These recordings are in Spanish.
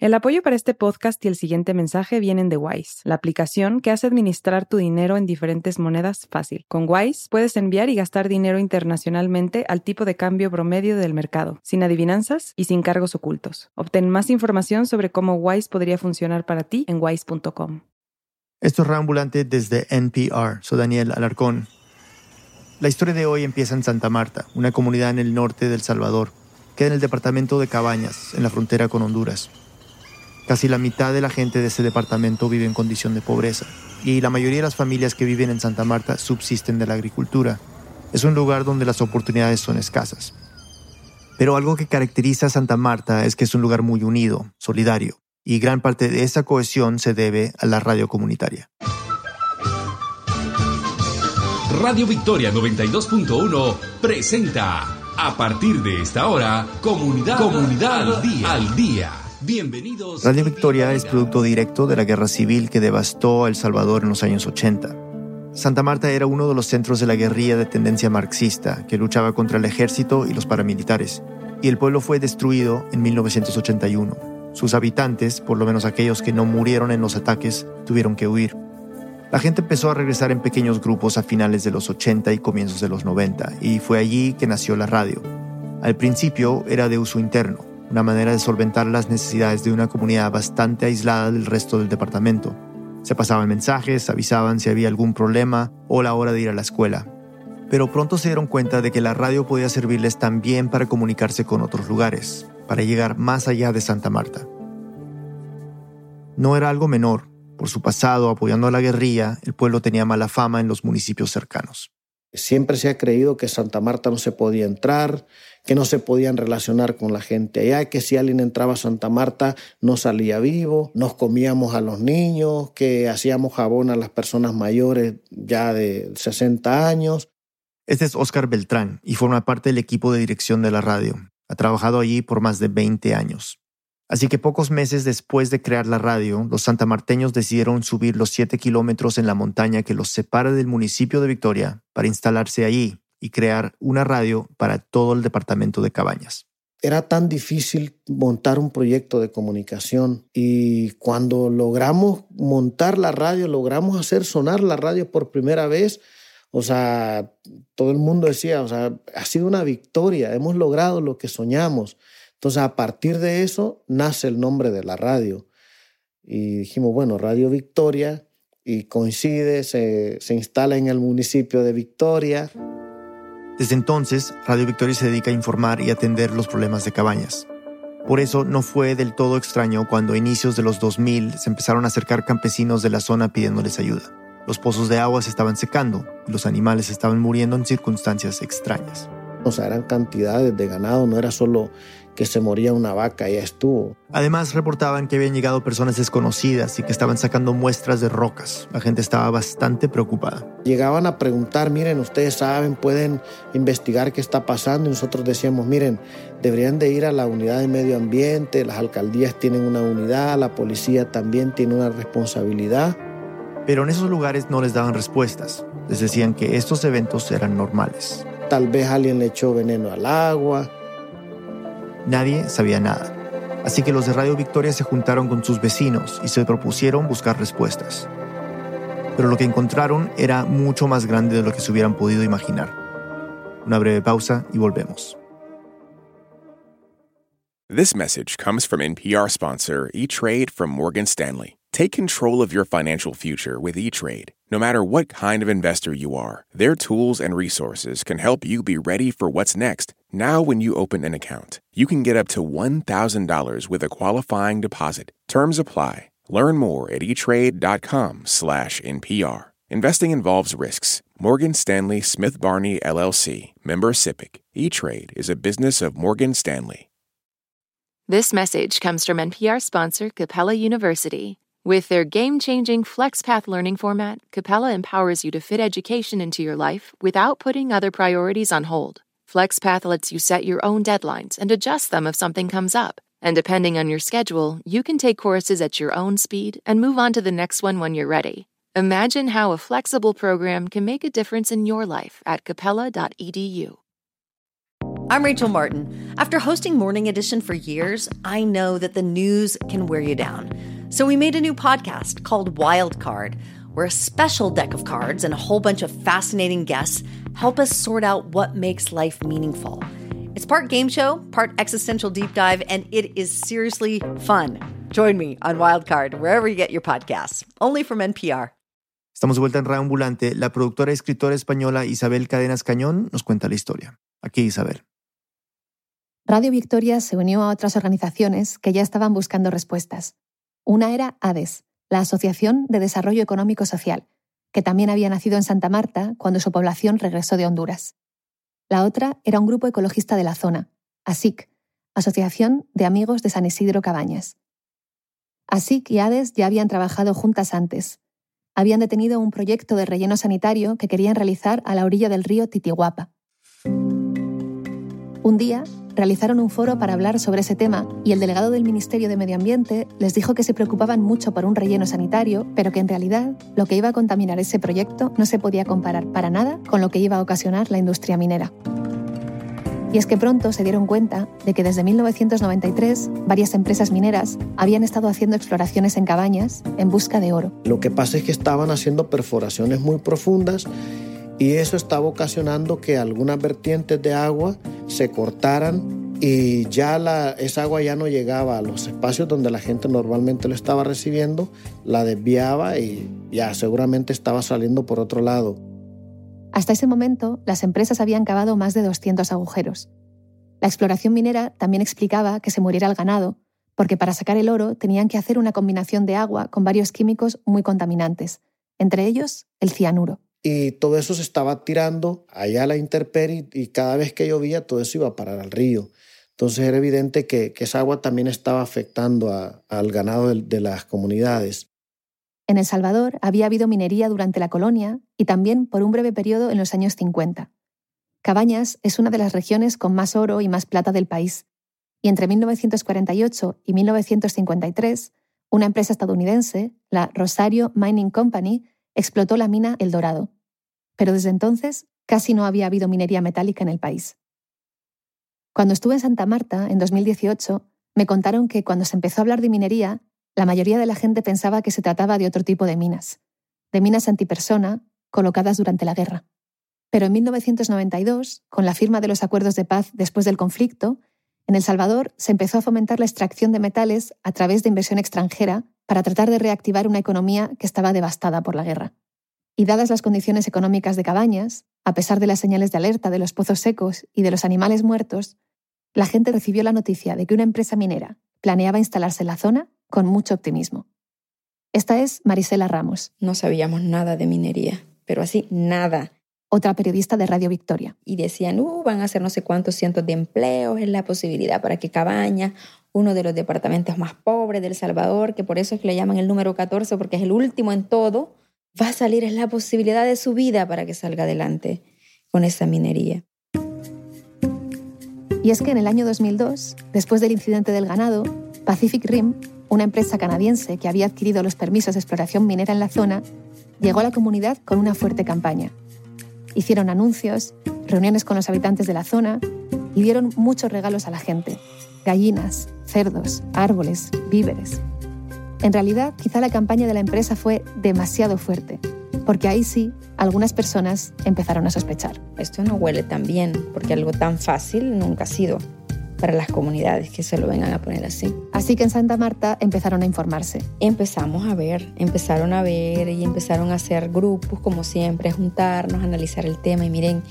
El apoyo para este podcast y el siguiente mensaje vienen de Wise, la aplicación que hace administrar tu dinero en diferentes monedas fácil. Con Wise puedes enviar y gastar dinero internacionalmente al tipo de cambio promedio del mercado, sin adivinanzas y sin cargos ocultos. Obtén más información sobre cómo Wise podría funcionar para ti en wise.com. Esto es Reambulante desde NPR. Soy Daniel Alarcón. La historia de hoy empieza en Santa Marta, una comunidad en el norte del Salvador, queda en el departamento de Cabañas, en la frontera con Honduras. Casi la mitad de la gente de ese departamento vive en condición de pobreza y la mayoría de las familias que viven en Santa Marta subsisten de la agricultura. Es un lugar donde las oportunidades son escasas. Pero algo que caracteriza a Santa Marta es que es un lugar muy unido, solidario, y gran parte de esa cohesión se debe a la radio comunitaria. Radio Victoria 92.1 presenta a partir de esta hora Comunidad, Comunidad al día. Al día. Bienvenidos. Radio Victoria es producto directo de la guerra civil que devastó a El Salvador en los años 80. Santa Marta era uno de los centros de la guerrilla de tendencia marxista que luchaba contra el ejército y los paramilitares, y el pueblo fue destruido en 1981. Sus habitantes, por lo menos aquellos que no murieron en los ataques, tuvieron que huir. La gente empezó a regresar en pequeños grupos a finales de los 80 y comienzos de los 90, y fue allí que nació la radio. Al principio era de uso interno, una manera de solventar las necesidades de una comunidad bastante aislada del resto del departamento. Se pasaban mensajes, avisaban si había algún problema o la hora de ir a la escuela. Pero pronto se dieron cuenta de que la radio podía servirles también para comunicarse con otros lugares, para llegar más allá de Santa Marta. No era algo menor. Por su pasado apoyando a la guerrilla, el pueblo tenía mala fama en los municipios cercanos. Siempre se ha creído que Santa Marta no se podía entrar, que no se podían relacionar con la gente allá, que si alguien entraba a Santa Marta no salía vivo, nos comíamos a los niños, que hacíamos jabón a las personas mayores ya de 60 años. Este es Oscar Beltrán y forma parte del equipo de dirección de la radio. Ha trabajado allí por más de 20 años. Así que pocos meses después de crear la radio, los santamarteños decidieron subir los 7 kilómetros en la montaña que los separa del municipio de Victoria para instalarse allí y crear una radio para todo el departamento de Cabañas. Era tan difícil montar un proyecto de comunicación y cuando logramos montar la radio, logramos hacer sonar la radio por primera vez, o sea, todo el mundo decía, o sea, ha sido una victoria, hemos logrado lo que soñamos. Entonces, a partir de eso nace el nombre de la radio. Y dijimos, bueno, Radio Victoria, y coincide, se, se instala en el municipio de Victoria. Desde entonces, Radio Victoria se dedica a informar y atender los problemas de cabañas. Por eso no fue del todo extraño cuando a inicios de los 2000 se empezaron a acercar campesinos de la zona pidiéndoles ayuda. Los pozos de agua se estaban secando y los animales estaban muriendo en circunstancias extrañas. O sea, eran cantidades de ganado, no era solo que se moría una vaca y ya estuvo. Además, reportaban que habían llegado personas desconocidas y que estaban sacando muestras de rocas. La gente estaba bastante preocupada. Llegaban a preguntar, miren, ustedes saben, pueden investigar qué está pasando. Y nosotros decíamos, miren, deberían de ir a la unidad de medio ambiente, las alcaldías tienen una unidad, la policía también tiene una responsabilidad. Pero en esos lugares no les daban respuestas. Les decían que estos eventos eran normales. Tal vez alguien le echó veneno al agua, Nadie sabía nada. Así que los de Radio Victoria se juntaron con sus vecinos y se propusieron buscar respuestas. Pero lo que encontraron era mucho más grande de lo que se hubieran podido imaginar. Una breve pausa y volvemos. This message comes from NPR sponsor E-Trade from Morgan Stanley. Take control of your financial future with E-Trade. No matter what kind of investor you are, their tools and resources can help you be ready for what's next. Now, when you open an account, you can get up to $1,000 with a qualifying deposit. Terms apply. Learn more at etrade.com/npr. Investing involves risks. Morgan Stanley Smith Barney LLC, member SIPC. E-Trade is a business of Morgan Stanley. This message comes from NPR sponsor Capella University. With their game changing FlexPath learning format, Capella empowers you to fit education into your life without putting other priorities on hold. FlexPath lets you set your own deadlines and adjust them if something comes up. And depending on your schedule, you can take courses at your own speed and move on to the next one when you're ready. Imagine how a flexible program can make a difference in your life at capella.edu. I'm Rachel Martin. After hosting Morning Edition for years, I know that the news can wear you down. So we made a new podcast called Wild Card, where a special deck of cards and a whole bunch of fascinating guests help us sort out what makes life meaningful. It's part game show, part existential deep dive, and it is seriously fun. Join me on Wildcard, wherever you get your podcasts, only from NPR. Estamos de vuelta en Reambulante. La productora y escritora española Isabel Cadenas Cañón nos cuenta la historia. Aquí Isabel. Radio Victoria se unió a otras organizaciones que ya estaban buscando respuestas. Una era ADES, la Asociación de Desarrollo Económico Social, que también había nacido en Santa Marta cuando su población regresó de Honduras. La otra era un grupo ecologista de la zona, ASIC, Asociación de Amigos de San Isidro Cabañas. ASIC y ADES ya habían trabajado juntas antes. Habían detenido un proyecto de relleno sanitario que querían realizar a la orilla del río Titihuapa. Un día, realizaron un foro para hablar sobre ese tema y el delegado del Ministerio de Medio Ambiente les dijo que se preocupaban mucho por un relleno sanitario, pero que en realidad lo que iba a contaminar ese proyecto no se podía comparar para nada con lo que iba a ocasionar la industria minera. Y es que pronto se dieron cuenta de que desde 1993 varias empresas mineras habían estado haciendo exploraciones en cabañas en busca de oro. Lo que pasa es que estaban haciendo perforaciones muy profundas y eso estaba ocasionando que algunas vertientes de agua se cortaran y ya la, esa agua ya no llegaba a los espacios donde la gente normalmente lo estaba recibiendo, la desviaba y ya seguramente estaba saliendo por otro lado. Hasta ese momento, las empresas habían cavado más de 200 agujeros. La exploración minera también explicaba que se muriera el ganado, porque para sacar el oro tenían que hacer una combinación de agua con varios químicos muy contaminantes, entre ellos el cianuro y todo eso se estaba tirando allá a la intemperie y cada vez que llovía todo eso iba a parar al río. Entonces era evidente que, esa agua también estaba afectando al ganado de, de las comunidades. En El Salvador había habido minería durante la colonia y también por un breve periodo en los años 50. Cabañas es una de las regiones con más oro y más plata del país. Y entre 1948 y 1953, una empresa estadounidense, la Rosario Mining Company, explotó la mina El Dorado, pero desde entonces casi no había habido minería metálica en el país. Cuando estuve en Santa Marta, en 2018, me contaron que cuando se empezó a hablar de minería, la mayoría de la gente pensaba que se trataba de otro tipo de minas, de minas antipersona colocadas durante la guerra. Pero en 1992, con la firma de los acuerdos de paz después del conflicto, en El Salvador se empezó a fomentar la extracción de metales a través de inversión extranjera para tratar de reactivar una economía que estaba devastada por la guerra. Y dadas las condiciones económicas de Cabañas, a pesar de las señales de alerta de los pozos secos y de los animales muertos, la gente recibió la noticia de que una empresa minera planeaba instalarse en la zona con mucho optimismo. Esta es Marisela Ramos. No sabíamos nada de minería, pero así nada. Otra periodista de Radio Victoria. Y decían, uh, van a hacer no sé cuántos cientos de empleos, es la posibilidad para que Cabañas uno de los departamentos más pobres del Salvador, que por eso es que le llaman el número 14, porque es el último en todo, va a salir, es la posibilidad de su vida para que salga adelante con esa minería. Y es que en el año 2002, después del incidente del ganado, Pacific Rim, una empresa canadiense que había adquirido los permisos de exploración minera en la zona, llegó a la comunidad con una fuerte campaña. Hicieron anuncios, reuniones con los habitantes de la zona y dieron muchos regalos a la gente, gallinas, cerdos, árboles, víveres. En realidad, quizá la campaña de la empresa fue demasiado fuerte, porque ahí sí, algunas personas empezaron a sospechar. Esto no huele tan bien, porque algo tan fácil nunca ha sido para las comunidades que se lo vengan a poner así. Así que en Santa Marta empezaron a informarse. Empezamos a ver, empezaron a ver y empezaron a hacer grupos, como siempre, a juntarnos, a analizar el tema y miren,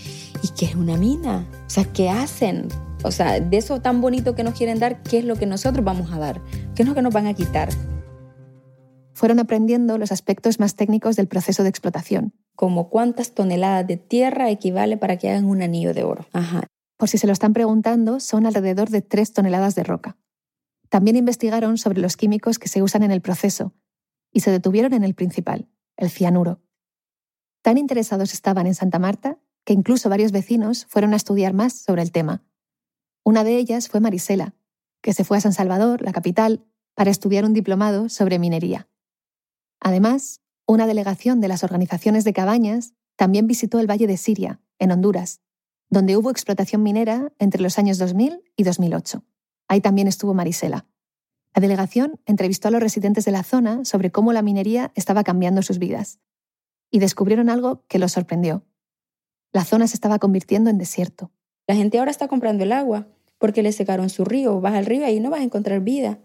¿y qué es una mina? O sea, ¿qué hacen? O sea, de eso tan bonito que nos quieren dar, ¿qué es lo que nosotros vamos a dar? ¿Qué es lo que nos van a quitar? Fueron aprendiendo los aspectos más técnicos del proceso de explotación. Como cuántas toneladas de tierra equivale para que hagan un anillo de oro. Ajá. Por si se lo están preguntando, son alrededor de 3 toneladas de roca. También investigaron sobre los químicos que se usan en el proceso y se detuvieron en el principal, el cianuro. Tan interesados estaban en Santa Marta que incluso varios vecinos fueron a estudiar más sobre el tema. Una de ellas fue Marisela, que se fue a San Salvador, la capital, para estudiar un diplomado sobre minería. Además, una delegación de las organizaciones de cabañas también visitó el Valle de Siria, en Honduras, donde hubo explotación minera entre los años 2000 y 2008. Ahí también estuvo Marisela. La delegación entrevistó a los residentes de la zona sobre cómo la minería estaba cambiando sus vidas. Y descubrieron algo que los sorprendió. La zona se estaba convirtiendo en desierto. La gente ahora está comprando el agua porque le secaron su río. Vas al río y ahí no vas a encontrar vida.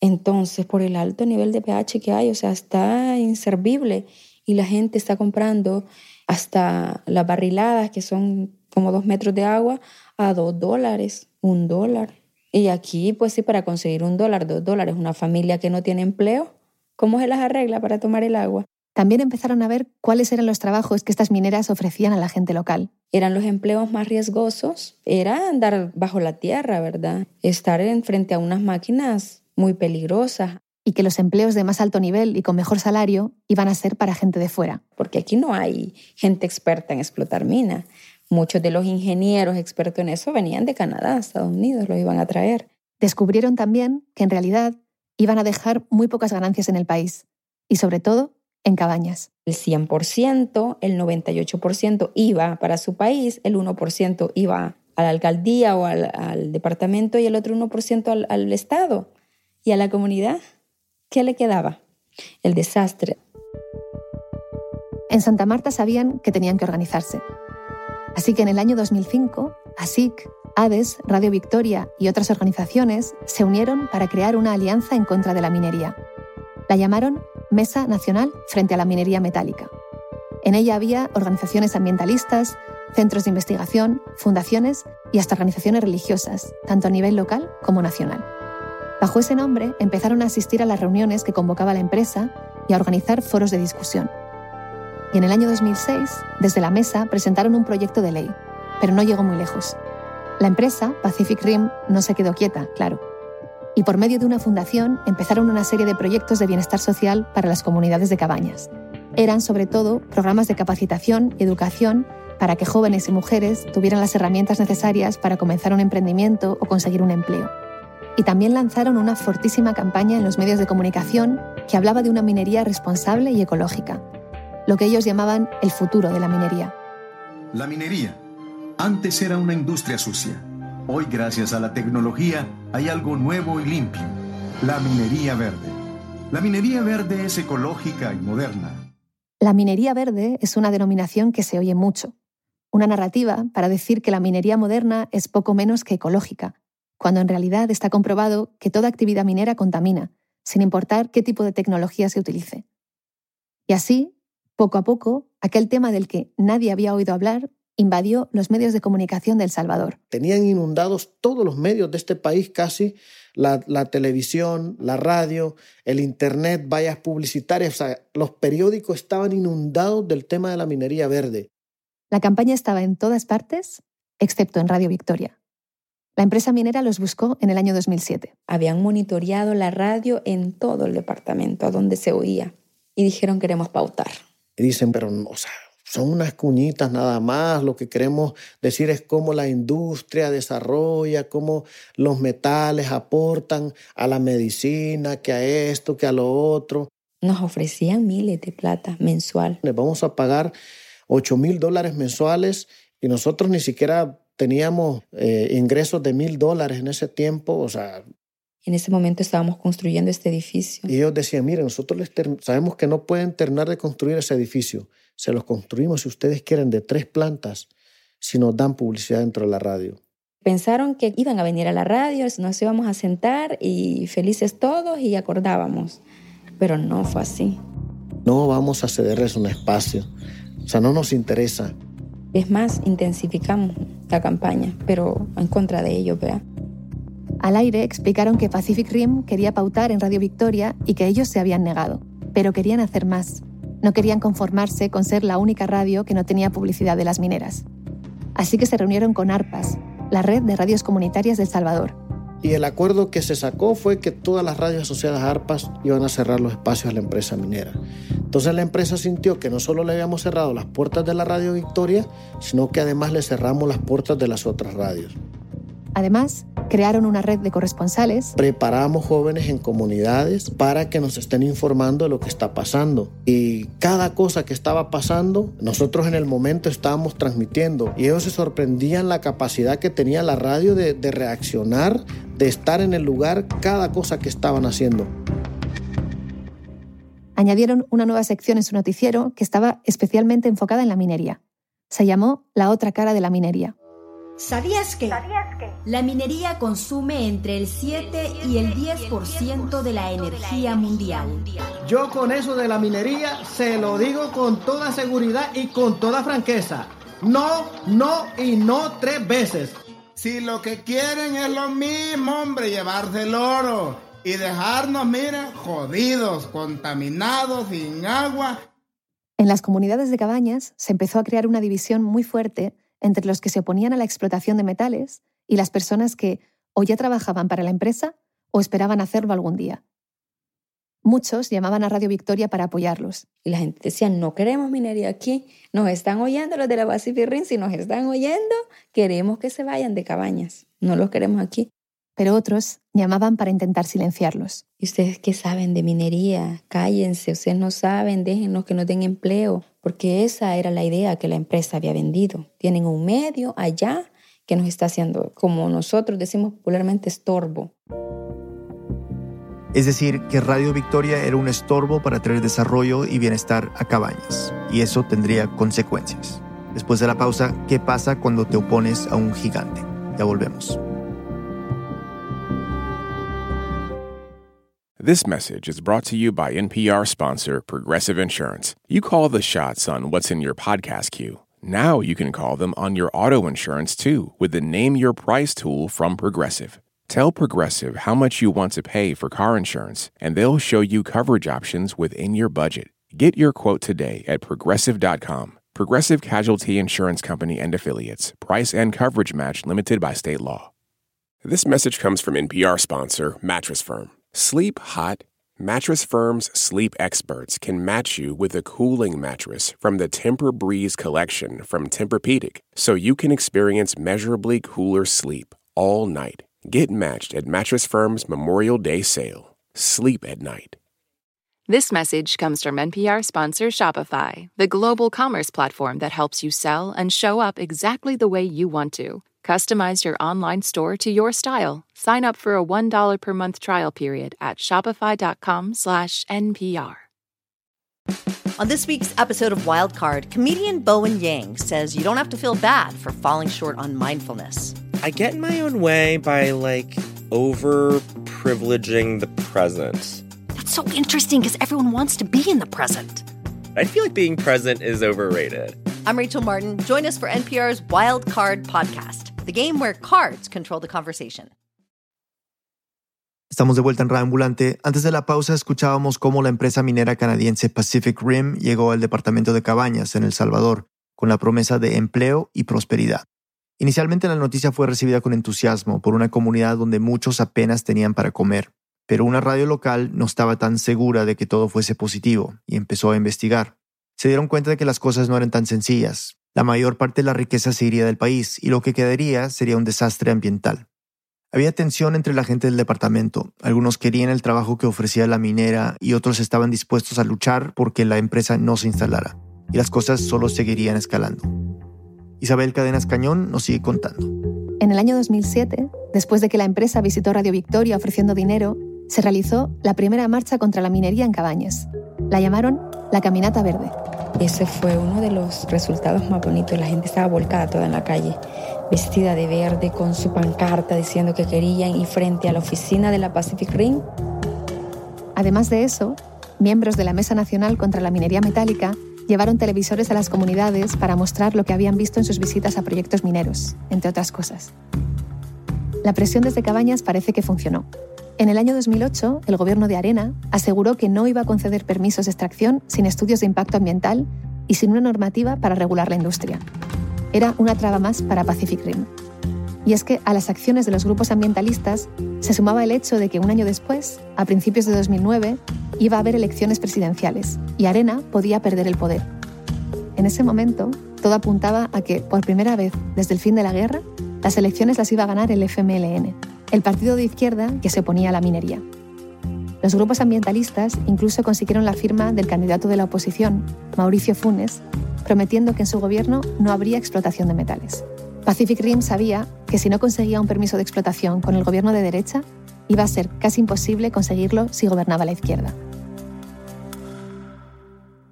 Entonces, por el alto nivel de pH que hay, o sea, está inservible y la gente está comprando hasta las barriladas, que son como dos metros de agua, a dos dólares, un dólar. Y aquí, pues sí, para conseguir un dólar, dos dólares, una familia que no tiene empleo, ¿cómo se las arregla para tomar el agua? También empezaron a ver cuáles eran los trabajos que estas mineras ofrecían a la gente local. Eran los empleos más riesgosos, era andar bajo la tierra, ¿verdad? Estar en frente a unas máquinas muy peligrosas. Y que los empleos de más alto nivel y con mejor salario iban a ser para gente de fuera. Porque aquí no hay gente experta en explotar minas. Muchos de los ingenieros expertos en eso venían de Canadá, Estados Unidos, los iban a traer. Descubrieron también que en realidad iban a dejar muy pocas ganancias en el país y sobre todo en cabañas. El 100%, el 98% iba para su país, el 1% iba a la alcaldía o al, departamento y el otro 1% al, al Estado. ¿Y a la comunidad? ¿Qué le quedaba? El desastre. En Santa Marta sabían que tenían que organizarse Así que en el año 2005, ASIC, ADES, Radio Victoria y otras organizaciones se unieron para crear una alianza en contra de la minería. La llamaron Mesa Nacional frente a la Minería Metálica. En ella había organizaciones ambientalistas, centros de investigación, fundaciones y hasta organizaciones religiosas, tanto a nivel local como nacional. Bajo ese nombre empezaron a asistir a las reuniones que convocaba la empresa y a organizar foros de discusión. Y en el año 2006, desde la mesa, presentaron un proyecto de ley, pero no llegó muy lejos. La empresa, Pacific Rim, no se quedó quieta, claro. Y por medio de una fundación empezaron una serie de proyectos de bienestar social para las comunidades de cabañas. Eran sobre todo programas de capacitación y educación para que jóvenes y mujeres tuvieran las herramientas necesarias para comenzar un emprendimiento o conseguir un empleo. Y también lanzaron una fortísima campaña en los medios de comunicación que hablaba de una minería responsable y ecológica, lo que ellos llamaban el futuro de la minería. La minería. Antes era una industria sucia. Hoy, gracias a la tecnología, hay algo nuevo y limpio. La minería verde. La minería verde es ecológica y moderna. La minería verde es una denominación que se oye mucho. Una narrativa para decir que la minería moderna es poco menos que ecológica, cuando en realidad está comprobado que toda actividad minera contamina, sin importar qué tipo de tecnología se utilice. Y así, poco a poco, aquel tema del que nadie había oído hablar invadió los medios de comunicación de El Salvador. Tenían inundados todos los medios de este país casi, la, televisión, la radio, el internet, vallas publicitarias, o sea, los periódicos estaban inundados del tema de la minería verde. La campaña estaba en todas partes, excepto en Radio Victoria. La empresa minera los buscó en el año 2007. Habían monitoreado la radio en todo el departamento, a donde se oía, y dijeron queremos pautar. Y dicen, pero o sea, son unas cuñitas nada más, lo que queremos decir es cómo la industria desarrolla, cómo los metales aportan a la medicina, que a esto, que a lo otro. Nos ofrecían miles de plata mensual. Les vamos a pagar 8 mil dólares mensuales y nosotros ni siquiera teníamos eh, ingresos de mil dólares en ese tiempo, o sea, en ese momento estábamos construyendo este edificio. Y ellos decían, miren, nosotros les sabemos que no pueden terminar de construir ese edificio. Se los construimos, si ustedes quieren, de tres plantas, si nos dan publicidad dentro de la radio. Pensaron que iban a venir a la radio, nos íbamos a sentar y felices todos y acordábamos. Pero no fue así. No vamos a cederles un espacio. O sea, no nos interesa. Es más, intensificamos la campaña, pero en contra de ellos, ¿verdad? Al aire explicaron que Pacific Rim quería pautar en Radio Victoria y que ellos se habían negado, pero querían hacer más. No querían conformarse con ser la única radio que no tenía publicidad de las mineras. Así que se reunieron con ARPAS, la red de radios comunitarias del Salvador. Y el acuerdo que se sacó fue que todas las radios asociadas a ARPAS iban a cerrar los espacios a la empresa minera. Entonces la empresa sintió que no solo le habíamos cerrado las puertas de la Radio Victoria, sino que además le cerramos las puertas de las otras radios. Además, Crearon una red de corresponsales. Preparamos jóvenes en comunidades para que nos estén informando de lo que está pasando. Y cada cosa que estaba pasando, nosotros en el momento estábamos transmitiendo. Y ellos se sorprendían la capacidad que tenía la radio de, de reaccionar, de estar en el lugar, cada cosa que estaban haciendo. Añadieron una nueva sección en su noticiero que estaba especialmente enfocada en la minería. Se llamó La otra cara de la minería. ¿Sabías que? La minería consume entre el 7 y el 10% de la energía mundial. Yo con eso de la minería se lo digo con toda seguridad y con toda franqueza. No, no y no tres veces. Si lo que quieren es lo mismo, hombre, llevarse el oro y dejarnos, mira, jodidos, contaminados, sin agua. En las comunidades de cabañas se empezó a crear una división muy fuerte entre los que se oponían a la explotación de metales y las personas que o ya trabajaban para la empresa o esperaban hacerlo algún día. Muchos llamaban a Radio Victoria para apoyarlos. Y la gente decía, no queremos minería aquí, nos están oyendo los de la Pacific Rim, si nos están oyendo, queremos que se vayan de cabañas, no los queremos aquí. Pero otros llamaban para intentar silenciarlos. ¿Y ustedes qué saben de minería? Cállense, ustedes no saben, déjenlos que no den empleo, porque esa era la idea que la empresa había vendido. Tienen un medio allá que nos está haciendo, como nosotros decimos popularmente, estorbo. Es decir, que Radio Victoria era un estorbo para traer desarrollo y bienestar a Cabañas, y eso tendría consecuencias. Después de la pausa, ¿qué pasa cuando te opones a un gigante? Ya volvemos. This message is brought to you by NPR sponsor Progressive Insurance. You call the shots on what's in your podcast queue. Now you can call them on your auto insurance too with the Name Your Price tool from Progressive. Tell Progressive how much you want to pay for car insurance, and they'll show you coverage options within your budget. Get your quote today at progressive.com. Progressive Casualty Insurance Company and Affiliates. Price and coverage match limited by state law. This message comes from NPR sponsor Mattress Firm. Sleep hot. Mattress Firm's sleep experts can match you with a cooling mattress from the Temper Breeze collection from Tempur-Pedic, so you can experience measurably cooler sleep all night. Get matched at Mattress Firm's Memorial Day sale. Sleep at night. This message comes from NPR sponsor Shopify, the global commerce platform that helps you sell and show up exactly the way you want to. Customize your online store to your style. Sign up for a $1 per month trial period at shopify.com/npr. On this week's episode of Wildcard, comedian Bowen Yang says you don't have to feel bad for falling short on mindfulness. I get in my own way by like over privileging the present. That's so interesting because everyone wants to be in the present. I feel like being present is overrated. I'm Rachel Martin. Join us for NPR's Wild Card podcast, game where cards control the conversation. Estamos de vuelta en Radio Ambulante. Antes de la pausa escuchábamos cómo la empresa minera canadiense Pacific Rim llegó al departamento de Cabañas en El Salvador con la promesa de empleo y prosperidad. Inicialmente la noticia fue recibida con entusiasmo por una comunidad donde muchos apenas tenían para comer, pero una radio local no estaba tan segura de que todo fuese positivo y empezó a investigar. Se dieron cuenta de que las cosas no eran tan sencillas. La mayor parte de la riqueza se iría del país y lo que quedaría sería un desastre ambiental. Había tensión entre la gente del departamento. Algunos querían el trabajo que ofrecía la minera y otros estaban dispuestos a luchar porque la empresa no se instalara. Y las cosas solo seguirían escalando. Isabel Cadenas Cañón nos sigue contando. En el año 2007, después de que la empresa visitó Radio Victoria ofreciendo dinero, se realizó la primera marcha contra la minería en Cabañas. La llamaron la Caminata Verde. Ese fue uno de los resultados más bonitos. La gente estaba volcada toda en la calle, vestida de verde, con su pancarta diciendo que querían y frente a la oficina de la Pacific Ring. Además de eso, miembros de la Mesa Nacional contra la Minería Metálica llevaron televisores a las comunidades para mostrar lo que habían visto en sus visitas a proyectos mineros, entre otras cosas. La presión desde Cabañas parece que funcionó. En el año 2008, el gobierno de Arena aseguró que no iba a conceder permisos de extracción sin estudios de impacto ambiental y sin una normativa para regular la industria. Era una traba más para Pacific Rim. Y es que a las acciones de los grupos ambientalistas se sumaba el hecho de que un año después, a principios de 2009, iba a haber elecciones presidenciales y Arena podía perder el poder. En ese momento, todo apuntaba a que, por primera vez desde el fin de la guerra, las elecciones las iba a ganar el FMLN. El partido de izquierda que se oponía a la minería. Los grupos ambientalistas incluso consiguieron la firma del candidato de la oposición, Mauricio Funes, prometiendo que en su gobierno no habría explotación de metales. Pacific Rim sabía que si no conseguía un permiso de explotación con el gobierno de derecha, iba a ser casi imposible conseguirlo si gobernaba la izquierda.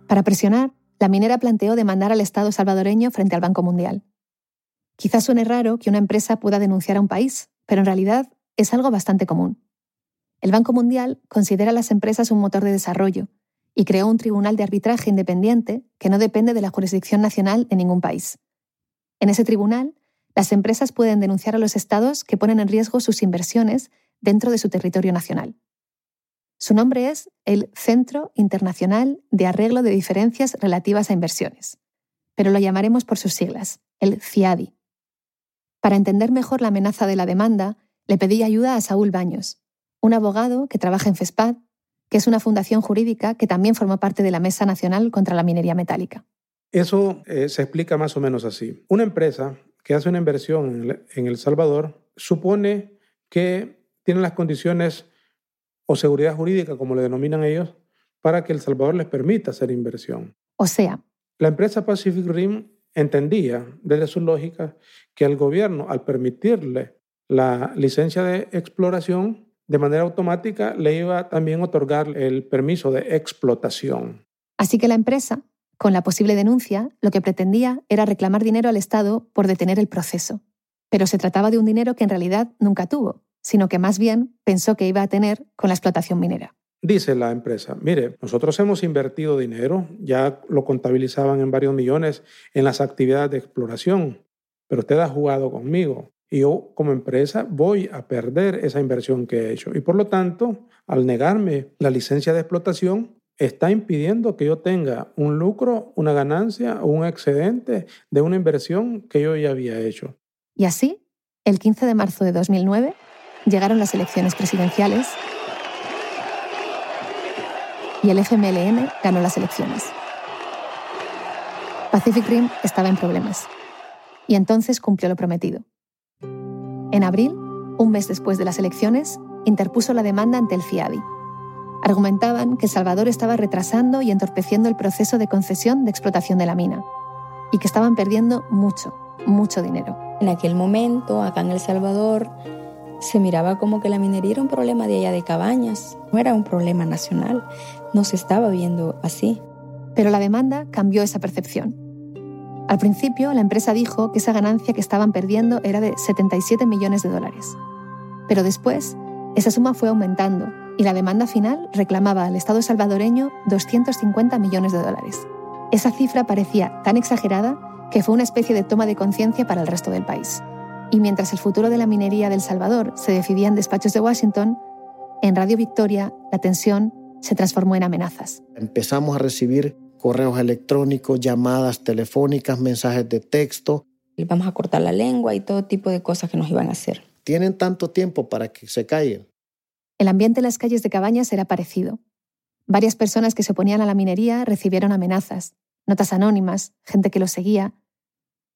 Para presionar, la minera planteó demandar al Estado salvadoreño frente al Banco Mundial. Quizás suene raro que una empresa pueda denunciar a un país, pero en realidad es algo bastante común. El Banco Mundial considera a las empresas un motor de desarrollo y creó un tribunal de arbitraje independiente que no depende de la jurisdicción nacional de ningún país. En ese tribunal, las empresas pueden denunciar a los estados que ponen en riesgo sus inversiones dentro de su territorio nacional. Su nombre es el Centro Internacional de Arreglo de Diferencias Relativas a Inversiones, pero lo llamaremos por sus siglas, el CIADI. Para entender mejor la amenaza de la demanda, le pedí ayuda a Saúl Baños, un abogado que trabaja en FESPAD, que es una fundación jurídica que también forma parte de la Mesa Nacional contra la Minería Metálica. Eso eh, se explica más o menos así. Una empresa que hace una inversión en El Salvador supone que tiene las condiciones o seguridad jurídica, como le denominan ellos, para que El Salvador les permita hacer inversión. O sea, la empresa Pacific Rim entendía desde su lógica que el gobierno, al permitirle la licencia de exploración, de manera automática le iba también a otorgar el permiso de explotación. Así que la empresa, con la posible denuncia, lo que pretendía era reclamar dinero al Estado por detener el proceso. Pero se trataba de un dinero que en realidad nunca tuvo, sino que más bien pensó que iba a tener con la explotación minera. Dice la empresa, mire, nosotros hemos invertido dinero, ya lo contabilizaban en varios millones en las actividades de exploración, pero usted ha jugado conmigo y yo como empresa voy a perder esa inversión que he hecho. Y por lo tanto, al negarme la licencia de explotación, está impidiendo que yo tenga un lucro, una ganancia o un excedente de una inversión que yo ya había hecho. Y así, el 15 de marzo de 2009, llegaron las elecciones presidenciales y el FMLN ganó las elecciones. Pacific Rim estaba en problemas y entonces cumplió lo prometido en abril, un mes después de las elecciones, interpuso la demanda ante el FIADI. Argumentaban que Salvador estaba retrasando y entorpeciendo el proceso de concesión de explotación de la mina y que estaban perdiendo mucho, mucho dinero. En aquel momento, acá en El Salvador, se miraba como que la minería era un problema de allá de Cabañas, no era un problema nacional, no se estaba viendo así. Pero la demanda cambió esa percepción. Al principio, la empresa dijo que esa ganancia que estaban perdiendo era de 77 millones de dólares. Pero después, esa suma fue aumentando y la demanda final reclamaba al Estado salvadoreño 250 millones de dólares. Esa cifra parecía tan exagerada que fue una especie de toma de conciencia para el resto del país. Y mientras el futuro de la minería del Salvador se decidía en despachos de Washington, en Radio Victoria la tensión se transformó en amenazas. Empezamos a recibir correos electrónicos, llamadas telefónicas, mensajes de texto. Vamos a cortar la lengua y todo tipo de cosas que nos iban a hacer. Tienen tanto tiempo para que se callen. El ambiente en las calles de Cabañas era parecido. Varias personas que se oponían a la minería recibieron amenazas, notas anónimas, gente que los seguía.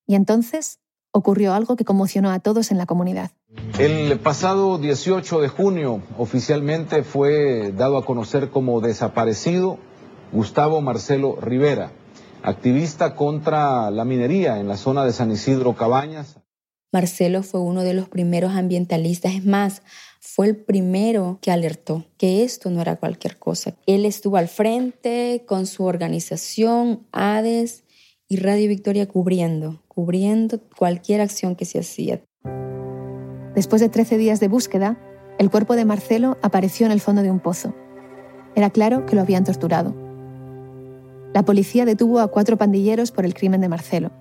Y entonces ocurrió algo que conmocionó a todos en la comunidad. El pasado 18 de junio oficialmente fue dado a conocer como desaparecido Gustavo Marcelo Rivera, activista contra la minería en la zona de San Isidro Cabañas. Marcelo fue uno de los primeros ambientalistas, es más, fue el primero que alertó que esto no era cualquier cosa. Él estuvo al frente con su organización, ADES y Radio Victoria cubriendo, cubriendo cualquier acción que se hacía. Después de 13 días de búsqueda, el cuerpo de Marcelo apareció en el fondo de un pozo. Era claro que lo habían torturado. La policía detuvo a cuatro pandilleros por el crimen de Marcelo.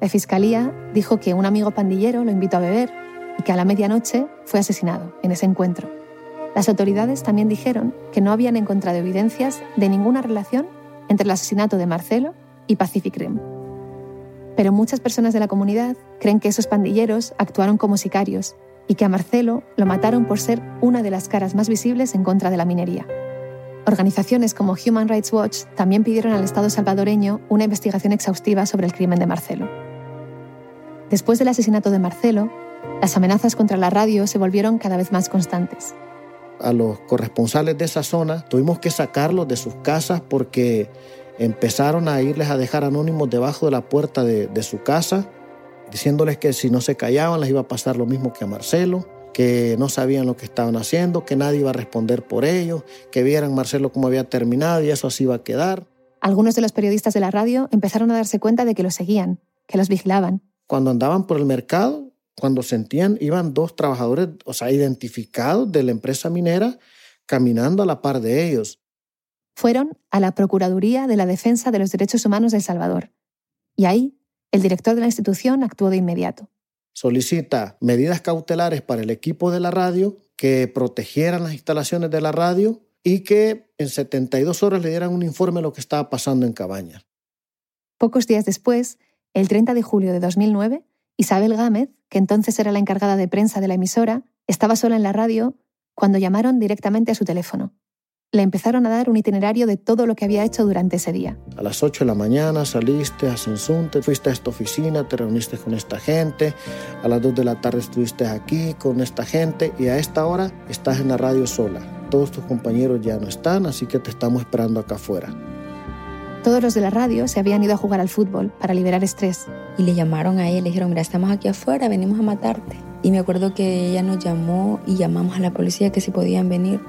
La fiscalía dijo que un amigo pandillero lo invitó a beber y que a la medianoche fue asesinado en ese encuentro. Las autoridades también dijeron que no habían encontrado evidencias de ninguna relación entre el asesinato de Marcelo y Pacific Rim. Pero muchas personas de la comunidad creen que esos pandilleros actuaron como sicarios y que a Marcelo lo mataron por ser una de las caras más visibles en contra de la minería. Organizaciones como Human Rights Watch también pidieron al Estado salvadoreño una investigación exhaustiva sobre el crimen de Marcelo. Después del asesinato de Marcelo, las amenazas contra la radio se volvieron cada vez más constantes. A los corresponsales de esa zona tuvimos que sacarlos de sus casas porque empezaron a irles a dejar anónimos debajo de la puerta de, de su casa, diciéndoles que si no se callaban les iba a pasar lo mismo que a Marcelo, que no sabían lo que estaban haciendo, que nadie iba a responder por ellos, que vieran Marcelo cómo había terminado y eso así iba a quedar. Algunos de los periodistas de la radio empezaron a darse cuenta de que los seguían, que los vigilaban. Cuando andaban por el mercado, cuando sentían, iban dos trabajadores, o sea, identificados de la empresa minera, caminando a la par de ellos. Fueron a la Procuraduría de la Defensa de los Derechos Humanos de El Salvador. Y ahí, el director de la institución actuó de inmediato. Solicita medidas cautelares para el equipo de la radio que protegieran las instalaciones de la radio y que en 72 horas le dieran un informe de lo que estaba pasando en Cabañas. Pocos días después, el 30 de julio de 2009, Isabel Gámez, que entonces era la encargada de prensa de la emisora, estaba sola en la radio cuando llamaron directamente a su teléfono. Le empezaron a dar un itinerario de todo lo que había hecho durante ese día. A las 8 de la mañana saliste a Sensunte, fuiste a esta oficina, te reuniste con esta gente, a las 2 de la tarde estuviste aquí con esta gente y a esta hora estás en la radio sola. Todos tus compañeros ya no están, así que te estamos esperando acá afuera. Todos los de la radio se habían ido a jugar al fútbol para liberar estrés. Y le llamaron a ella, le dijeron, mira, estamos aquí afuera, venimos a matarte. Y me acuerdo que ella nos llamó y llamamos a la policía que si podían venir.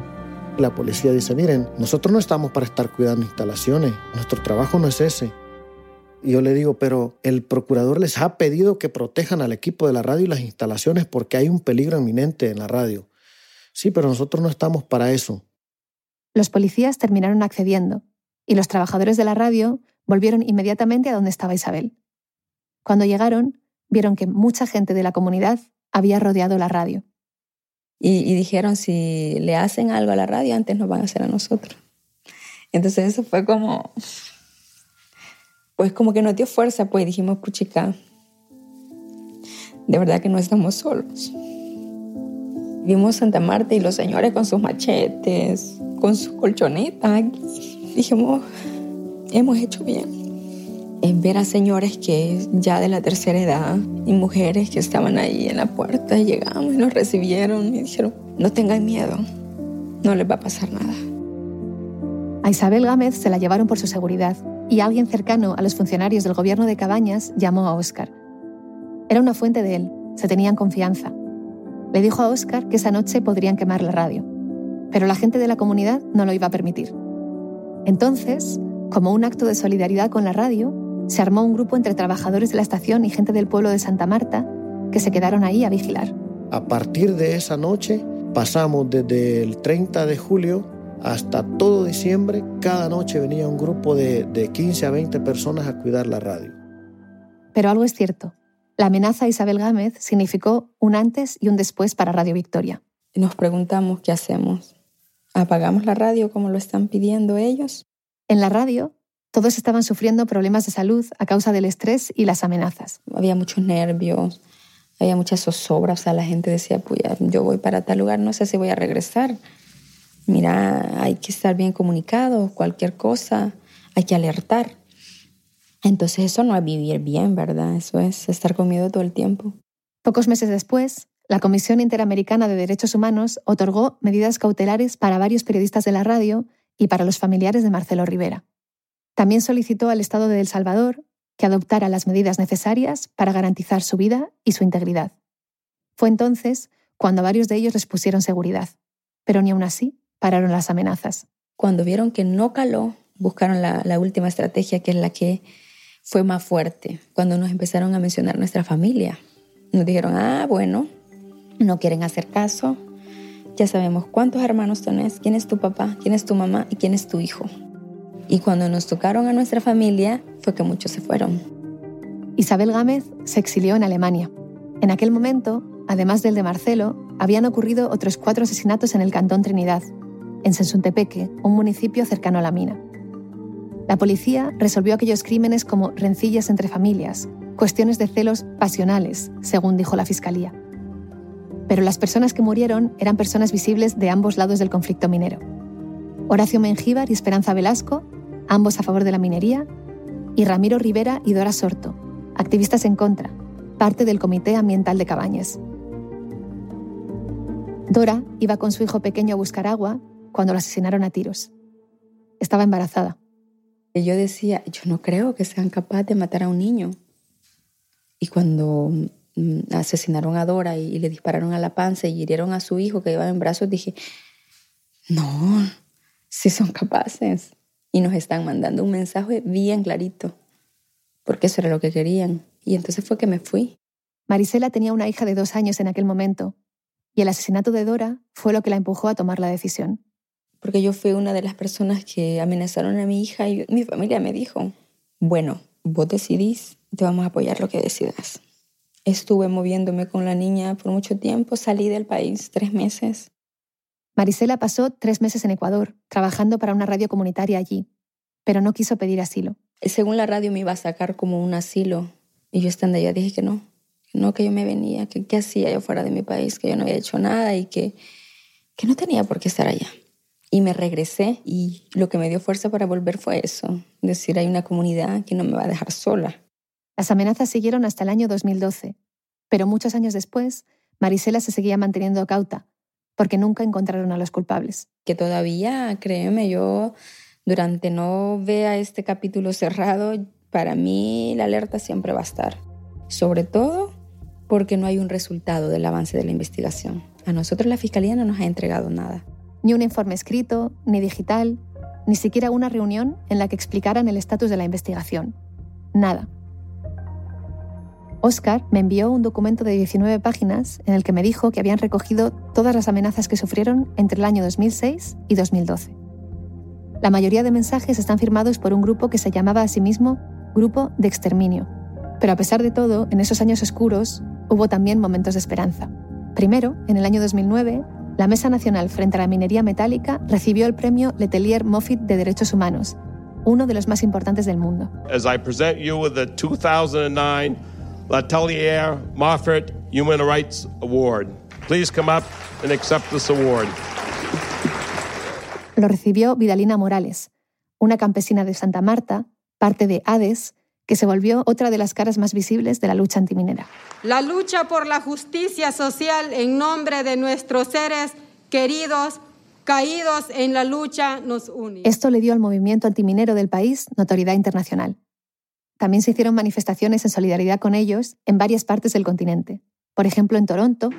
La policía dice, miren, nosotros no estamos para estar cuidando instalaciones, nuestro trabajo no es ese. Y yo le digo, pero el procurador les ha pedido que protejan al equipo de la radio y las instalaciones porque hay un peligro inminente en la radio. Sí, pero nosotros no estamos para eso. Los policías terminaron accediendo y los trabajadores de la radio volvieron inmediatamente a donde estaba Isabel. Cuando llegaron, vieron que mucha gente de la comunidad había rodeado la radio. Y, dijeron, si le hacen algo a la radio, antes nos van a hacer a nosotros. Entonces eso fue como, pues como que nos dio fuerza, pues dijimos, puchica, de verdad que no estamos solos. Vimos Santa Marta y los señores con sus machetes, con sus colchonetas. Dijimos, hemos hecho bien. En ver a señores que ya de la tercera edad y mujeres que estaban ahí en la puerta, llegamos y nos recibieron y dijeron, no tengan miedo, no les va a pasar nada. A Isabel Gámez se la llevaron por su seguridad y alguien cercano a los funcionarios del gobierno de Cabañas llamó a Óscar. Era una fuente de él, se tenían confianza. Le dijo a Óscar que esa noche podrían quemar la radio, pero la gente de la comunidad no lo iba a permitir. Entonces, como un acto de solidaridad con la radio, se armó un grupo entre trabajadores de la estación y gente del pueblo de Santa Marta que se quedaron ahí a vigilar. A partir de esa noche pasamos desde el 30 de julio hasta todo diciembre, cada noche venía un grupo de, de 15 a 20 personas a cuidar la radio. Pero algo es cierto. La amenaza a Isabel Gámez significó un antes y un después para Radio Victoria. Nos preguntamos qué hacemos. ¿Apagamos la radio como lo están pidiendo ellos? En la radio, todos estaban sufriendo problemas de salud a causa del estrés y las amenazas. Había muchos nervios, había mucha zozobra. O sea, la gente decía, pues yo voy para tal lugar, no sé si voy a regresar. Mira, hay que estar bien comunicado, cualquier cosa, hay que alertar. Entonces eso no es vivir bien, ¿verdad? Eso es estar con miedo todo el tiempo. Pocos meses después, la Comisión Interamericana de Derechos Humanos otorgó medidas cautelares para varios periodistas de la radio y para los familiares de Marcelo Rivera. También solicitó al Estado de El Salvador que adoptara las medidas necesarias para garantizar su vida y su integridad. Fue entonces cuando varios de ellos les pusieron seguridad, pero ni aún así pararon las amenazas. Cuando vieron que no caló, buscaron la, la última estrategia, que es la que fue más fuerte, cuando nos empezaron a mencionar nuestra familia. Nos dijeron, ah, bueno, no quieren hacer caso, ya sabemos cuántos hermanos tenés, quién es tu papá, quién es tu mamá y quién es tu hijo. Y cuando nos tocaron a nuestra familia, fue que muchos se fueron. Isabel Gámez se exilió en Alemania. En aquel momento, además del de Marcelo, habían ocurrido otros cuatro asesinatos en el Cantón Trinidad, en Sensuntepeque, un municipio cercano a la mina. La policía resolvió aquellos crímenes como rencillas entre familias, cuestiones de celos pasionales, según dijo la fiscalía. Pero las personas que murieron eran personas visibles de ambos lados del conflicto minero. Horacio Mengíbar y Esperanza Velasco, ambos a favor de la minería, y Ramiro Rivera y Dora Sorto, activistas en contra, parte del Comité Ambiental de Cabañas. Dora iba con su hijo pequeño a buscar agua cuando la asesinaron a tiros. Estaba embarazada. Yo decía, yo no creo que sean capaces de matar a un niño. Y cuando mm, asesinaron a Dora y, le dispararon a la panza y hirieron a su hijo que iba en brazos, dije, no, sí son capaces. Y nos están mandando un mensaje bien clarito, porque eso era lo que querían. Y entonces fue que me fui. Marisela tenía una hija de dos años en aquel momento, y el asesinato de Dora fue lo que la empujó a tomar la decisión. Porque yo fui una de las personas que amenazaron a mi hija y mi familia me dijo, bueno, vos decidís, te vamos a apoyar lo que decidas. Estuve moviéndome con la niña por mucho tiempo, salí del país tres meses. Marisela pasó tres meses en Ecuador, trabajando para una radio comunitaria allí, pero no quiso pedir asilo. Según la radio me iba a sacar como un asilo, y yo estando allá dije que no, que no, que yo me venía, que qué hacía yo fuera de mi país, que yo no había hecho nada y que, que no tenía por qué estar allá. Y me regresé y lo que me dio fuerza para volver fue eso, decir, hay una comunidad que no me va a dejar sola. Las amenazas siguieron hasta el año 2012, pero muchos años después, Marisela se seguía manteniendo cauta, porque nunca encontraron a los culpables. Que todavía, créeme, yo durante no vea este capítulo cerrado, para mí la alerta siempre va a estar. Sobre todo porque no hay un resultado del avance de la investigación. A nosotros la Fiscalía no nos ha entregado nada. Ni un informe escrito, ni digital, ni siquiera una reunión en la que explicaran el estatus de la investigación. Nada. Oscar me envió un documento de 19 páginas en el que me dijo que habían recogido todas las amenazas que sufrieron entre el año 2006 y 2012. La mayoría de mensajes están firmados por un grupo que se llamaba a sí mismo Grupo de Exterminio. Pero a pesar de todo, en esos años oscuros hubo también momentos de esperanza. Primero, en el año 2009, la Mesa Nacional frente a la Minería Metálica recibió el premio Letelier Moffitt de Derechos Humanos, uno de los más importantes del mundo. As I present you with the 2009 Letelier Moffitt Human Rights Award. Please come up and accept this award. Lo recibió Vidalina Morales, una campesina de Santa Marta, parte de ADES, que se volvió otra de las caras más visibles de la lucha antiminera. La lucha por la justicia social en nombre de nuestros seres queridos caídos en la lucha nos une. Esto le dio al movimiento antiminero del país notoriedad internacional. También se hicieron manifestaciones en solidaridad con ellos en varias partes del continente. Por ejemplo, en Toronto.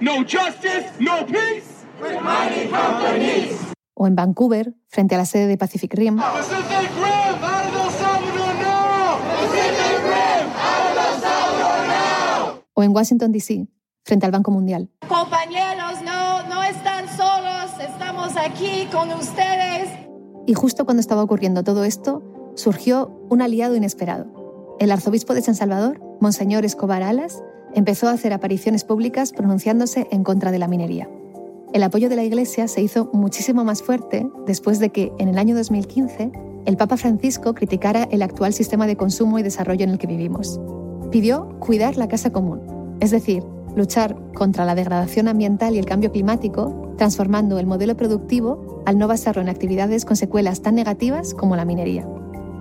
O en Vancouver, frente a la sede de Pacific Rim. o en Washington, D.C., frente al Banco Mundial. Compañeros, no, no están solos, estamos aquí con ustedes. Y justo cuando estaba ocurriendo todo esto, surgió un aliado inesperado. El arzobispo de San Salvador, Monseñor Escobar Alas, empezó a hacer apariciones públicas pronunciándose en contra de la minería. El apoyo de la Iglesia se hizo muchísimo más fuerte después de que, en el año 2015, el Papa Francisco criticara el actual sistema de consumo y desarrollo en el que vivimos pidió cuidar la casa común, es decir, luchar contra la degradación ambiental y el cambio climático, transformando el modelo productivo al no basarlo en actividades con secuelas tan negativas como la minería.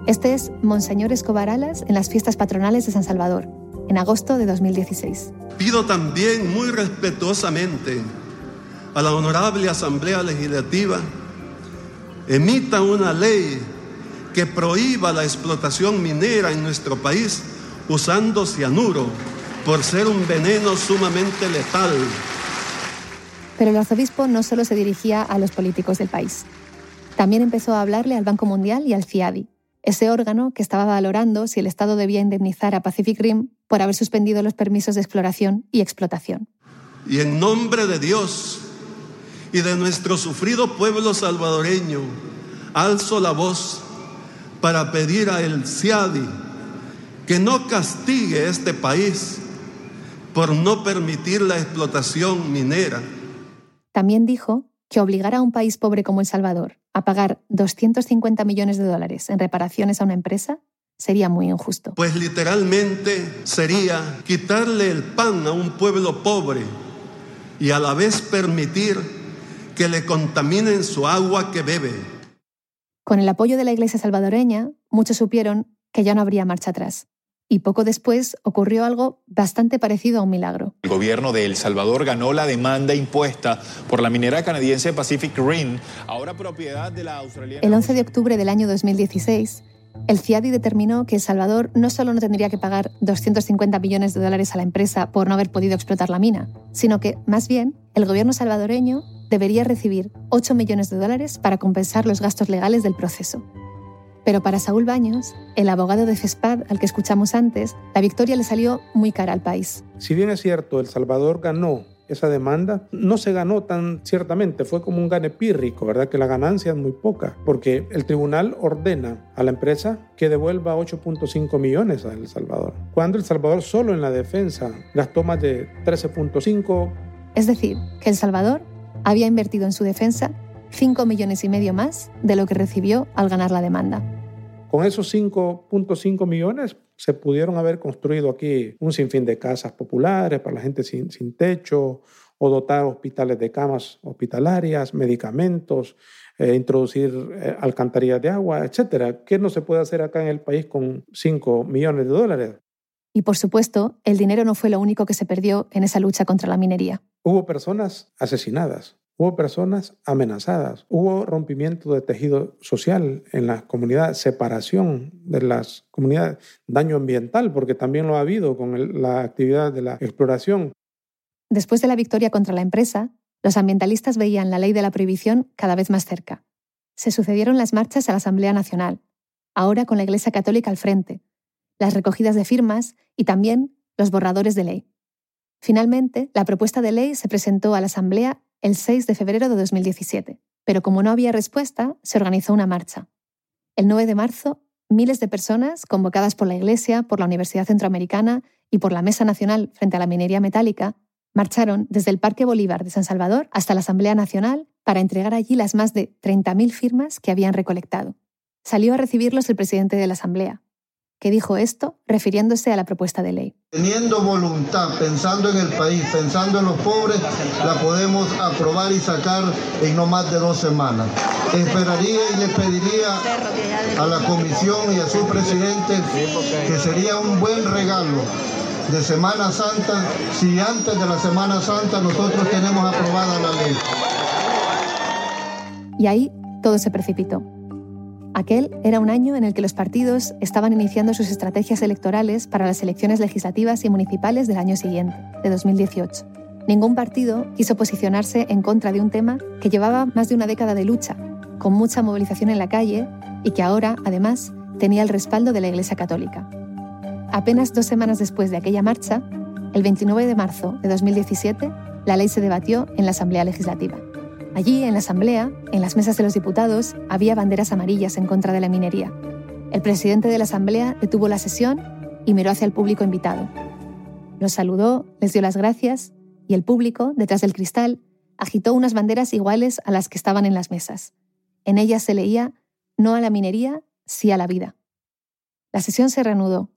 Este es Monseñor Escobar Alas en las fiestas patronales de San Salvador, en agosto de 2016. Pido también muy respetuosamente a la Honorable Asamblea Legislativa emita una ley que prohíba la explotación minera en nuestro país usando cianuro por ser un veneno sumamente letal. Pero el arzobispo no solo se dirigía a los políticos del país. También empezó a hablarle al Banco Mundial y al CIADI, ese órgano que estaba valorando si el Estado debía indemnizar a Pacific Rim por haber suspendido los permisos de exploración y explotación. Y en nombre de Dios y de nuestro sufrido pueblo salvadoreño, alzo la voz para pedir a el CIADI que no castigue este país por no permitir la explotación minera. También dijo que obligar a un país pobre como El Salvador a pagar 250 millones de dólares en reparaciones a una empresa sería muy injusto. Pues literalmente sería quitarle el pan a un pueblo pobre y a la vez permitir que le contaminen su agua que bebe. Con el apoyo de la Iglesia salvadoreña, muchos supieron que ya no habría marcha atrás Y poco después ocurrió algo bastante parecido a un milagro. El gobierno de El Salvador ganó la demanda impuesta por la minera canadiense Pacific Rim, ahora propiedad de la australiana. El 11 de octubre del año 2016, el CIADI determinó que El Salvador no solo no tendría que pagar 250 millones de dólares a la empresa por no haber podido explotar la mina, sino que, más bien, el gobierno salvadoreño debería recibir 8 millones de dólares para compensar los gastos legales del proceso. Pero para Saúl Baños, el abogado de FESPAD al que escuchamos antes, la victoria le salió muy cara al país. Si bien es cierto, El Salvador ganó esa demanda, no se ganó tan ciertamente, fue como un gane pírrico, ¿verdad? Que la ganancia es muy poca, porque el tribunal ordena a la empresa que devuelva 8.5 millones a El Salvador, cuando El Salvador solo en la defensa gastó más de 13.5. Es decir, que El Salvador había invertido en su defensa 5 millones y medio más de lo que recibió al ganar la demanda. Con esos 5.5 millones se pudieron haber construido aquí un sinfín de casas populares para la gente sin, sin techo o dotar hospitales de camas hospitalarias, medicamentos, eh, introducir eh, alcantarillas de agua, etcétera. ¿Qué no se puede hacer acá en el país con 5 millones de dólares? Y por supuesto, el dinero no fue lo único que se perdió en esa lucha contra la minería. Hubo personas asesinadas, Hubo personas amenazadas, hubo rompimiento de tejido social en la comunidad, separación de las comunidades, daño ambiental, porque también lo ha habido con la actividad de la exploración. Después de la victoria contra la empresa, los ambientalistas veían la ley de la prohibición cada vez más cerca. Se sucedieron las marchas a la Asamblea Nacional, ahora con la Iglesia Católica al frente, las recogidas de firmas y también los borradores de ley. Finalmente, la propuesta de ley se presentó a la Asamblea el 6 de febrero de 2017, pero como no había respuesta, se organizó una marcha. El 9 de marzo, miles de personas, convocadas por la Iglesia, por la Universidad Centroamericana y por la Mesa Nacional frente a la minería metálica, marcharon desde el Parque Bolívar de San Salvador hasta la Asamblea Nacional para entregar allí las más de 30.000 firmas que habían recolectado. Salió a recibirlos el presidente de la Asamblea, que dijo esto refiriéndose a la propuesta de ley. Teniendo voluntad, pensando en el país, pensando en los pobres, la podemos aprobar y sacar en no más de dos semanas. Esperaría y le pediría a la comisión y a su presidente que sería un buen regalo de Semana Santa si antes de la Semana Santa nosotros tenemos aprobada la ley. Y ahí todo se precipitó. Aquel era un año en el que los partidos estaban iniciando sus estrategias electorales para las elecciones legislativas y municipales del año siguiente, de 2018. Ningún partido quiso posicionarse en contra de un tema que llevaba más de una década de lucha, con mucha movilización en la calle y que ahora, además, tenía el respaldo de la Iglesia Católica. Apenas dos semanas después de aquella marcha, el 29 de marzo de 2017, la ley se debatió en la Asamblea Legislativa. Allí, en la Asamblea, en las mesas de los diputados, había banderas amarillas en contra de la minería. El presidente de la Asamblea detuvo la sesión y miró hacia el público invitado. Los saludó, les dio las gracias y el público, detrás del cristal, agitó unas banderas iguales a las que estaban en las mesas. En ellas se leía no a la minería, sí a la vida. La sesión se reanudó.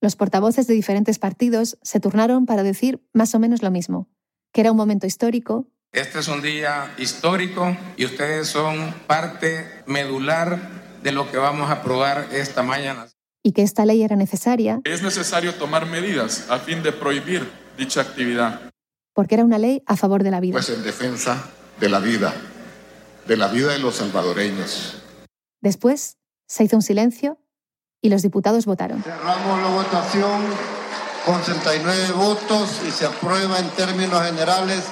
Los portavoces de diferentes partidos se turnaron para decir más o menos lo mismo, que era un momento histórico este es un día histórico y ustedes son parte medular de lo que vamos a aprobar esta mañana. Y que esta ley era necesaria. Es necesario tomar medidas a fin de prohibir dicha actividad. Porque era una ley a favor de la vida. Pues en defensa de la vida, de la vida de los salvadoreños. Después se hizo un silencio y los diputados votaron. Cerramos la votación con 69 votos y se aprueba en términos generales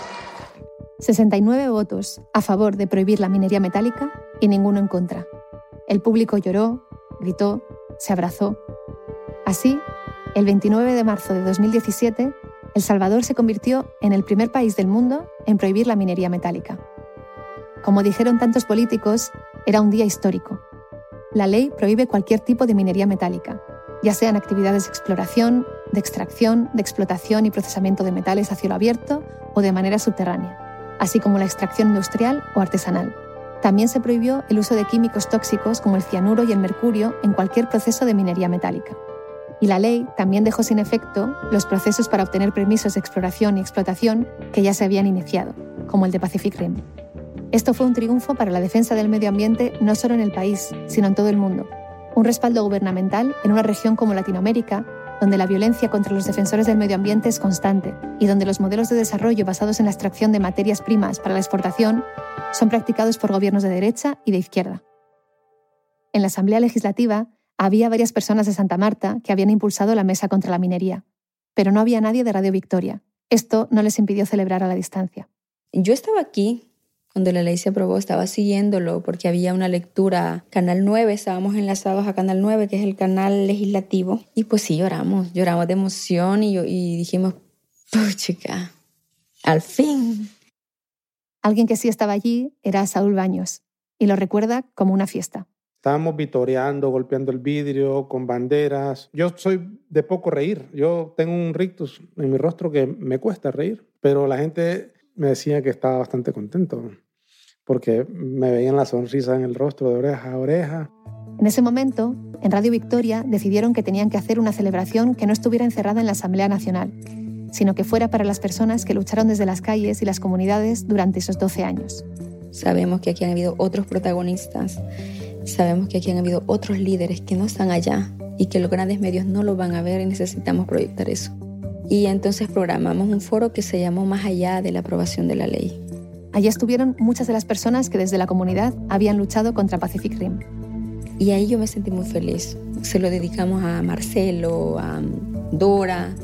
69 votos a favor de prohibir la minería metálica y ninguno en contra. El público lloró, gritó, se abrazó. Así, el 29 de marzo de 2017, El Salvador se convirtió en el primer país del mundo en prohibir la minería metálica. Como dijeron tantos políticos, era un día histórico. La ley prohíbe cualquier tipo de minería metálica, ya sean actividades de exploración, de extracción, de explotación y procesamiento de metales a cielo abierto o de manera subterránea así como la extracción industrial o artesanal. También se prohibió el uso de químicos tóxicos como el cianuro y el mercurio en cualquier proceso de minería metálica. Y la ley también dejó sin efecto los procesos para obtener permisos de exploración y explotación que ya se habían iniciado, como el de Pacific Rim. Esto fue un triunfo para la defensa del medio ambiente no solo en el país, sino en todo el mundo. Un respaldo gubernamental en una región como Latinoamérica donde la violencia contra los defensores del medio ambiente es constante y donde los modelos de desarrollo basados en la extracción de materias primas para la exportación son practicados por gobiernos de derecha y de izquierda. En la Asamblea Legislativa había varias personas de Santa Marta que habían impulsado la mesa contra la minería, pero no había nadie de Radio Victoria. Esto no les impidió celebrar a la distancia. Yo estaba aquí cuando la ley se aprobó, estaba siguiéndolo porque había una lectura, Canal 9, estábamos enlazados a Canal 9, que es el canal legislativo, y pues sí lloramos, lloramos de emoción y, y dijimos, chica, al fin. Alguien que sí estaba allí era Saúl Baños, y lo recuerda como una fiesta. Estábamos vitoreando, golpeando el vidrio, con banderas. Yo soy de poco reír. Yo tengo un rictus en mi rostro que me cuesta reír, pero la gente me decía que estaba bastante contento porque me veían la sonrisa en el rostro de oreja a oreja. En ese momento, en Radio Victoria decidieron que tenían que hacer una celebración que no estuviera encerrada en la Asamblea Nacional, sino que fuera para las personas que lucharon desde las calles y las comunidades durante esos 12 años. Sabemos que aquí han habido otros protagonistas, sabemos que aquí han habido otros líderes que no están allá y que los grandes medios no lo van a ver y necesitamos proyectar eso. Y entonces programamos un foro que se llamó Más allá de la aprobación de la ley. Allí estuvieron muchas de las personas que desde la comunidad habían luchado contra Pacific Rim. Y ahí yo me sentí muy feliz. Se lo dedicamos a Marcelo, a Dora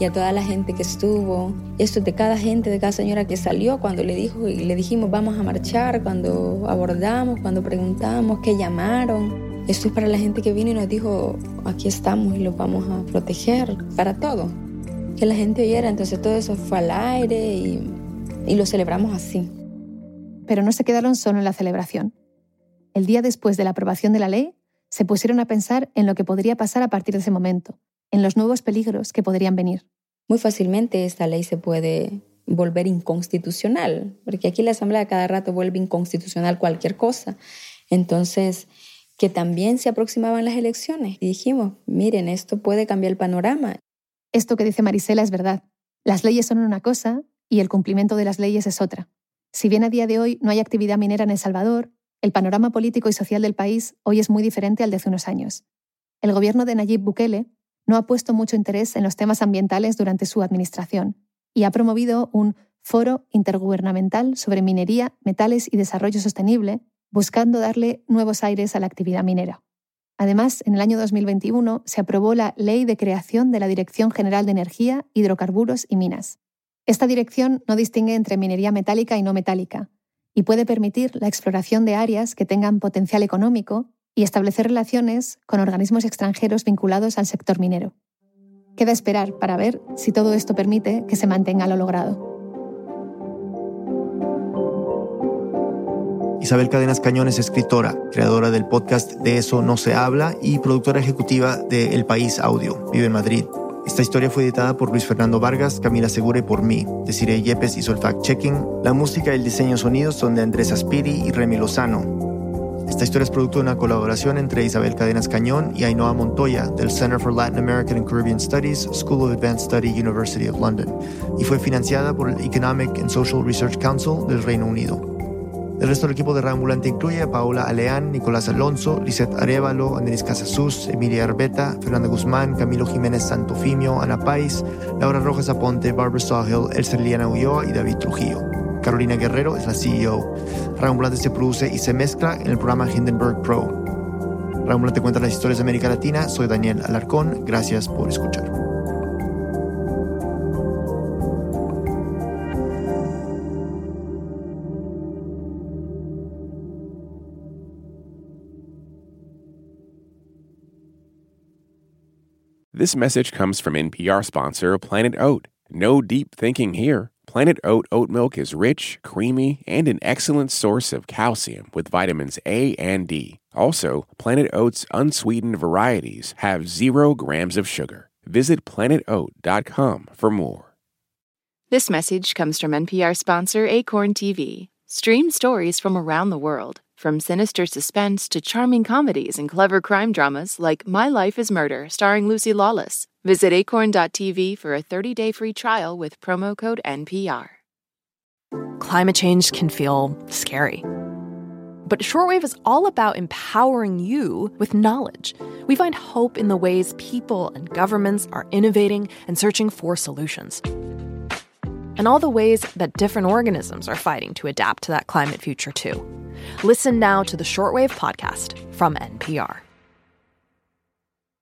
y a toda la gente que estuvo. Esto es de cada gente, de cada señora que salió cuando le dijo y le dijimos vamos a marchar, cuando abordamos, cuando preguntamos, qué llamaron. Esto es para la gente que vino y nos dijo aquí estamos y los vamos a proteger para todo que la gente oyera. Entonces todo eso fue al aire y, y lo celebramos así. Pero no se quedaron solo en la celebración. El día después de la aprobación de la ley, se pusieron a pensar en lo que podría pasar a partir de ese momento, en los nuevos peligros que podrían venir. Muy fácilmente esta ley se puede volver inconstitucional, porque aquí la Asamblea cada rato vuelve inconstitucional cualquier cosa. Entonces, que también se aproximaban las elecciones y dijimos, miren, esto puede cambiar el panorama. Esto que dice Marisela es verdad. Las leyes son una cosa y el cumplimiento de las leyes es otra. Si bien a día de hoy no hay actividad minera en El Salvador, el panorama político y social del país hoy es muy diferente al de hace unos años. El gobierno de Nayib Bukele no ha puesto mucho interés en los temas ambientales durante su administración y ha promovido un foro intergubernamental sobre minería, metales y desarrollo sostenible, buscando darle nuevos aires a la actividad minera. Además, en el año 2021 se aprobó la Ley de Creación de la Dirección General de Energía, Hidrocarburos y Minas. Esta dirección no distingue entre minería metálica y no metálica y puede permitir la exploración de áreas que tengan potencial económico y establecer relaciones con organismos extranjeros vinculados al sector minero. Queda esperar para ver si todo esto permite que se mantenga lo logrado. Isabel Cadenas Cañón es escritora, creadora del podcast De eso no se habla y productora ejecutiva de El País Audio. Vive en Madrid. Esta historia fue editada por Luis Fernando Vargas, Camila Segura y por mí. Desiree Yepes hizo el fact-checking. La música y el diseño sonidos son de Andrés Aspiri y Remy Lozano. Esta historia es producto de una colaboración entre Isabel Cadenas Cañón y Ainhoa Montoya del Center for Latin American and Caribbean Studies, School of Advanced Study, University of London, y fue financiada por el Economic and Social Research Council del Reino Unido. El resto del equipo de Reambulante incluye a Paola Aleán, Nicolás Alonso, Lisette Arevalo, Andrés Casasús, Emilia Arbeta, Fernanda Guzmán, Camilo Jiménez Santofimio, Ana Pais, Laura Rojas Aponte, Barbara Sawhill, Elsa Liliana Ulloa y David Trujillo. Carolina Guerrero es la CEO. Reambulante se produce y se mezcla en el programa Hindenburg Pro. Reambulante cuenta las historias de América Latina. Soy Daniel Alarcón. Gracias por escuchar. This message comes from NPR sponsor Planet Oat. No deep thinking here. Planet Oat oat milk is rich, creamy, and an excellent source of calcium with vitamins A and D. Also, Planet Oat's unsweetened varieties have zero grams of sugar. Visit planetoat.com for more. This message comes from NPR sponsor Acorn TV. Stream stories from around the world, from sinister suspense to charming comedies and clever crime dramas like My Life is Murder, starring Lucy Lawless. Visit acorn.tv for a 30 day free trial with promo code NPR. Climate change can feel scary. But Shortwave is all about empowering you with knowledge. We find hope in the ways people and governments are innovating and searching for solutions. And all the ways that different organisms are fighting to adapt to that climate future, too. Listen now to the Shortwave podcast from NPR.